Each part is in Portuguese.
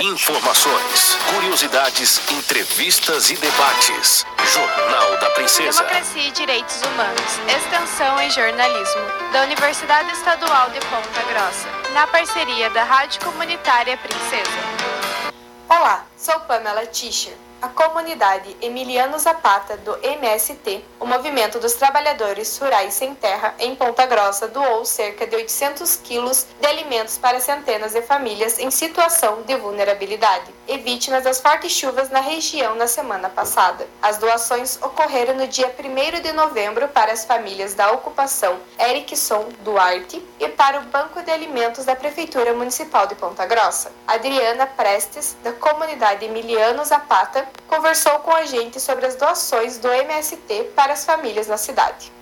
Informações, curiosidades, entrevistas e debates. Jornal da Princesa. Democracia e Direitos Humanos, Extensão e Jornalismo, da Universidade Estadual de Ponta Grossa, na parceria da Rádio Comunitária Princesa. Olá, sou Pamela Tischer a comunidade Emiliano Zapata do MST, o Movimento dos Trabalhadores Rurais Sem Terra, em Ponta Grossa, doou cerca de 800 quilos de alimentos para centenas de famílias em situação de vulnerabilidade e vítimas das fortes chuvas na região na semana passada. As doações ocorreram no dia 1 de novembro para as famílias da ocupação Erickson Duarte e para o Banco de Alimentos da Prefeitura Municipal de Ponta Grossa. Adriana Prestes, da comunidade Emiliano Zapata, conversou com a gente sobre as doações do MST para as famílias na cidade.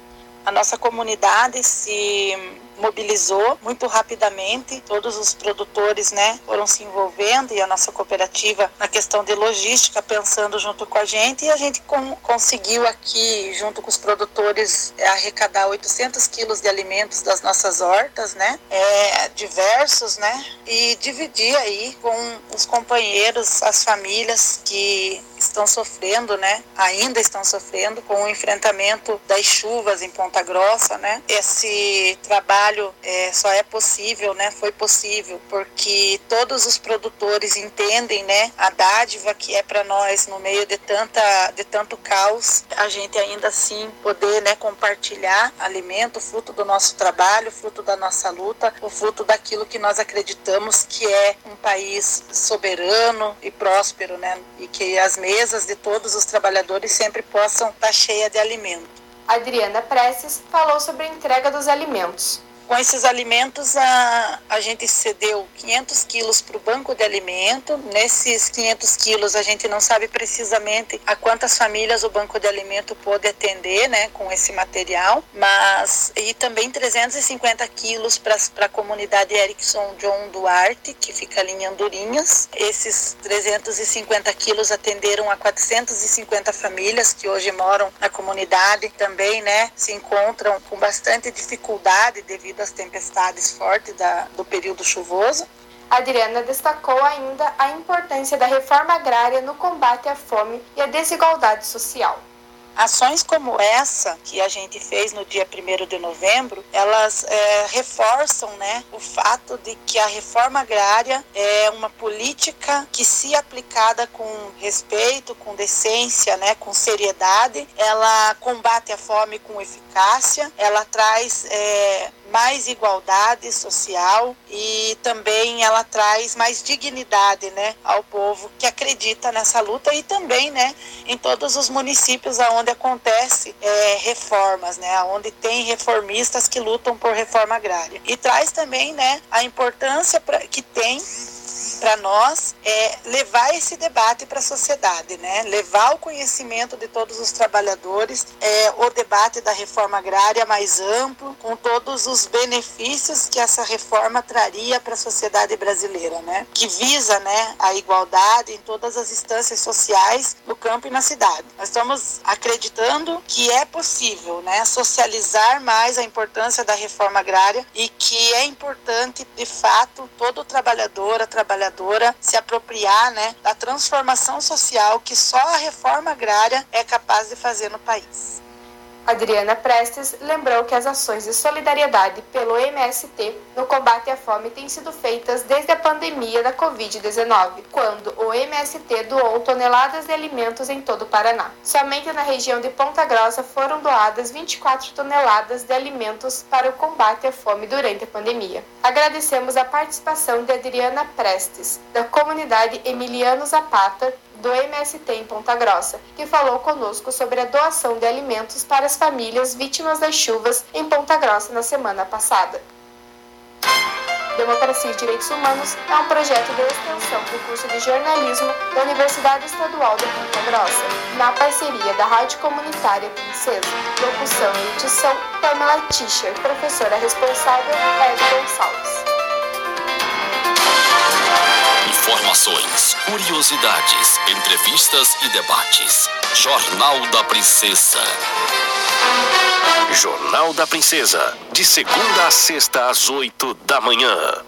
A nossa comunidade se mobilizou muito rapidamente, todos os produtores né, foram se envolvendo e a nossa cooperativa na questão de logística, pensando junto com a gente, e a gente com, conseguiu aqui, junto com os produtores, arrecadar 800 quilos de alimentos das nossas hortas, né, é, diversos, né, e dividir aí com os companheiros, as famílias que estão sofrendo, né, ainda estão sofrendo com o enfrentamento das chuvas em Ponta Grossa, né, esse trabalho é, só é possível, né? Foi possível porque todos os produtores entendem, né? A dádiva que é para nós no meio de tanta, de tanto caos, a gente ainda assim poder, né? Compartilhar alimento, fruto do nosso trabalho, fruto da nossa luta, o fruto daquilo que nós acreditamos que é um país soberano e próspero, né? E que as mesas de todos os trabalhadores sempre possam estar cheias de alimento. Adriana Prestes falou sobre a entrega dos alimentos. Com esses alimentos, a, a gente cedeu 500 quilos para o banco de alimento. Nesses 500 quilos, a gente não sabe precisamente a quantas famílias o banco de alimento pode atender, né, com esse material, mas e também 350 quilos para a comunidade Erickson John Duarte, que fica ali em Andorinhas. Esses 350 quilos atenderam a 450 famílias que hoje moram na comunidade, também, né, se encontram com bastante dificuldade devido das tempestades fortes da, do período chuvoso. Adriana destacou ainda a importância da reforma agrária no combate à fome e à desigualdade social. Ações como essa que a gente fez no dia 1 de novembro, elas é, reforçam né, o fato de que a reforma agrária é uma política que, se aplicada com respeito, com decência, né, com seriedade, ela combate a fome com eficácia, ela traz é, mais igualdade social e também ela traz mais dignidade, né, ao povo que acredita nessa luta e também, né, em todos os municípios aonde acontece é, reformas, né, aonde tem reformistas que lutam por reforma agrária. E traz também, né, a importância pra, que tem para nós é levar esse debate para a sociedade, né? Levar o conhecimento de todos os trabalhadores, é, o debate da reforma agrária mais amplo, com todos os benefícios que essa reforma traria para a sociedade brasileira, né? Que visa, né, a igualdade em todas as instâncias sociais no campo e na cidade. Nós estamos acreditando que é possível, né, socializar mais a importância da reforma agrária e que é importante, de fato, todo trabalhador, a trabalhadora trabalhadora se apropriar né, da transformação social que só a reforma agrária é capaz de fazer no país. Adriana Prestes lembrou que as ações de solidariedade pelo MST no combate à fome têm sido feitas desde a pandemia da Covid-19, quando o MST doou toneladas de alimentos em todo o Paraná. Somente na região de Ponta Grossa foram doadas 24 toneladas de alimentos para o combate à fome durante a pandemia. Agradecemos a participação de Adriana Prestes, da comunidade Emiliano Zapata, do MST em Ponta Grossa, que falou conosco sobre a doação de alimentos para as famílias vítimas das chuvas em Ponta Grossa na semana passada. Democracia e Direitos Humanos é um projeto de extensão do curso de jornalismo da Universidade Estadual de Ponta Grossa, na parceria da Rádio Comunitária Princesa. Locução e edição, Pamela Tischer, professora responsável, Ed Gonçalves. Informações, curiosidades, entrevistas e debates. Jornal da Princesa. Jornal da Princesa. De segunda a sexta às oito da manhã.